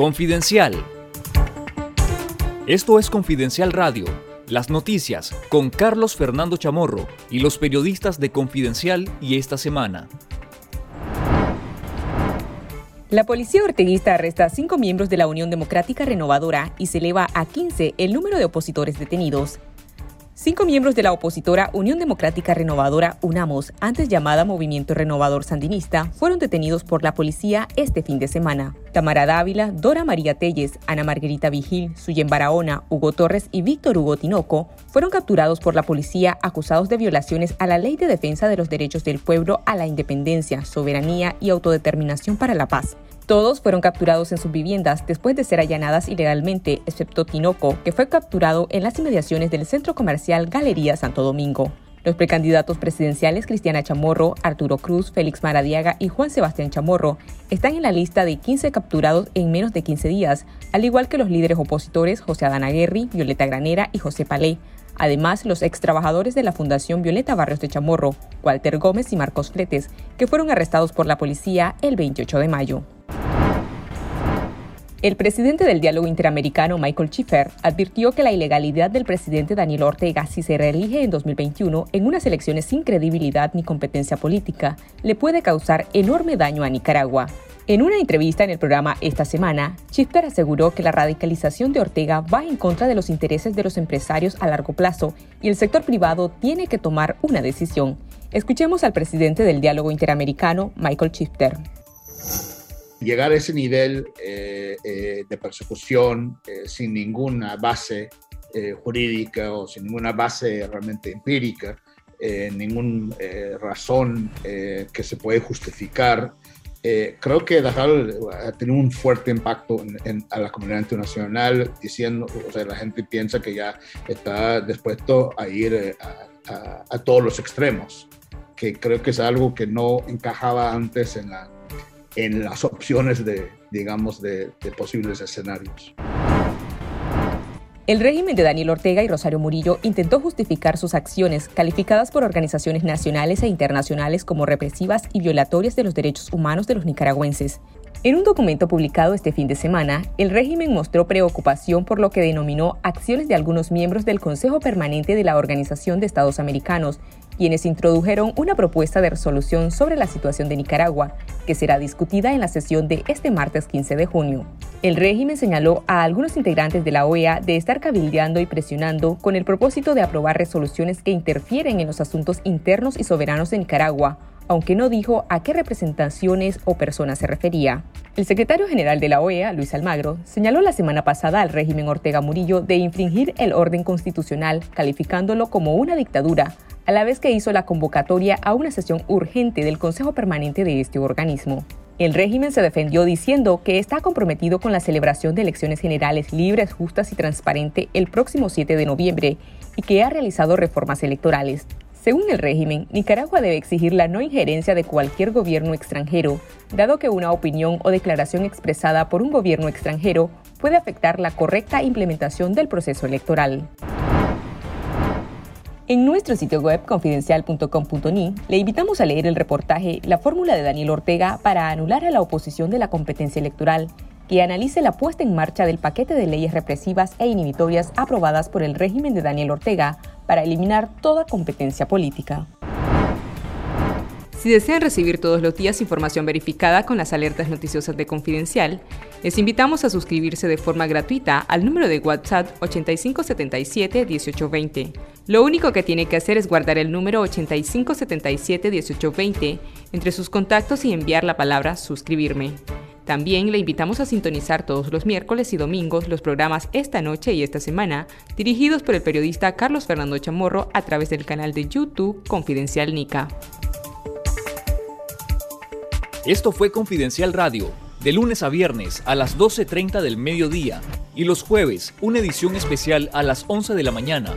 Confidencial. Esto es Confidencial Radio, las noticias con Carlos Fernando Chamorro y los periodistas de Confidencial y esta semana. La policía orteguista arresta a cinco miembros de la Unión Democrática Renovadora y se eleva a 15 el número de opositores detenidos. Cinco miembros de la opositora Unión Democrática Renovadora UNAMOS, antes llamada Movimiento Renovador Sandinista, fueron detenidos por la policía este fin de semana. Tamara Dávila, Dora María Telles, Ana Margarita Vigil, Suyen Barahona, Hugo Torres y Víctor Hugo Tinoco fueron capturados por la policía acusados de violaciones a la Ley de Defensa de los Derechos del Pueblo a la Independencia, Soberanía y Autodeterminación para la Paz todos fueron capturados en sus viviendas después de ser allanadas ilegalmente, excepto Tinoco, que fue capturado en las inmediaciones del centro comercial Galería Santo Domingo. Los precandidatos presidenciales Cristiana Chamorro, Arturo Cruz, Félix Maradiaga y Juan Sebastián Chamorro están en la lista de 15 capturados en menos de 15 días, al igual que los líderes opositores José Adán Aguerri, Violeta Granera y José Palé. Además, los ex trabajadores de la Fundación Violeta Barrios de Chamorro, Walter Gómez y Marcos Fletes, que fueron arrestados por la policía el 28 de mayo. El presidente del diálogo interamericano, Michael Schiffer, advirtió que la ilegalidad del presidente Daniel Ortega, si se reelige en 2021 en unas elecciones sin credibilidad ni competencia política, le puede causar enorme daño a Nicaragua. En una entrevista en el programa esta semana, Schiffer aseguró que la radicalización de Ortega va en contra de los intereses de los empresarios a largo plazo y el sector privado tiene que tomar una decisión. Escuchemos al presidente del diálogo interamericano, Michael Schiffer llegar a ese nivel eh, eh, de persecución eh, sin ninguna base jurídica o sin ninguna base realmente empírica, ninguna razón que se puede justificar, creo que dejar, ha tenido un fuerte impacto en, a la comunidad internacional, diciendo, o sea, la gente piensa que ya está dispuesto a ir a, a todos los extremos, que creo que es algo que no encajaba antes en la en las opciones de, digamos, de, posibles escenarios. El régimen de Daniel Ortega y Rosario Murillo intentó justificar sus acciones, calificadas por organizaciones nacionales e internacionales como represivas y violatorias de los derechos humanos de los nicaragüenses. En un documento publicado este fin de semana, el régimen mostró preocupación por lo que denominó acciones de algunos miembros del Consejo Permanente de la Organización de Estados Americanos, quienes introdujeron una propuesta de resolución sobre la situación de Nicaragua, que será discutida en la sesión de este martes 15 de junio. El régimen señaló a algunos integrantes de la OEA de estar cabildeando y presionando con el propósito de aprobar resoluciones que interfieren en los asuntos internos y soberanos de Nicaragua, aunque no dijo a qué representaciones o personas se refería. El secretario general de la OEA, Luis Almagro, señaló la semana pasada al régimen Ortega Murillo de infringir el orden constitucional, calificándolo como una dictadura, a la vez que hizo la convocatoria a una sesión urgente del Consejo Permanente de este organismo. El régimen se defendió diciendo que está comprometido con la celebración de elecciones generales libres, justas y transparentes el próximo 7 de noviembre y que ha realizado reformas electorales. Según el régimen, Nicaragua debe exigir la no injerencia de cualquier gobierno extranjero, dado que una opinión o declaración expresada por un gobierno extranjero puede afectar la correcta implementación del proceso electoral. En nuestro sitio web confidencial.com.ni le invitamos a leer el reportaje La fórmula de Daniel Ortega para anular a la oposición de la competencia electoral, que analice la puesta en marcha del paquete de leyes represivas e inhibitorias aprobadas por el régimen de Daniel Ortega para eliminar toda competencia política. Si desean recibir todos los días información verificada con las alertas noticiosas de Confidencial, les invitamos a suscribirse de forma gratuita al número de WhatsApp 8577-1820. Lo único que tiene que hacer es guardar el número 8577-1820 entre sus contactos y enviar la palabra suscribirme. También le invitamos a sintonizar todos los miércoles y domingos los programas Esta Noche y Esta Semana, dirigidos por el periodista Carlos Fernando Chamorro a través del canal de YouTube Confidencial Nica. Esto fue Confidencial Radio, de lunes a viernes a las 12.30 del mediodía y los jueves una edición especial a las 11 de la mañana.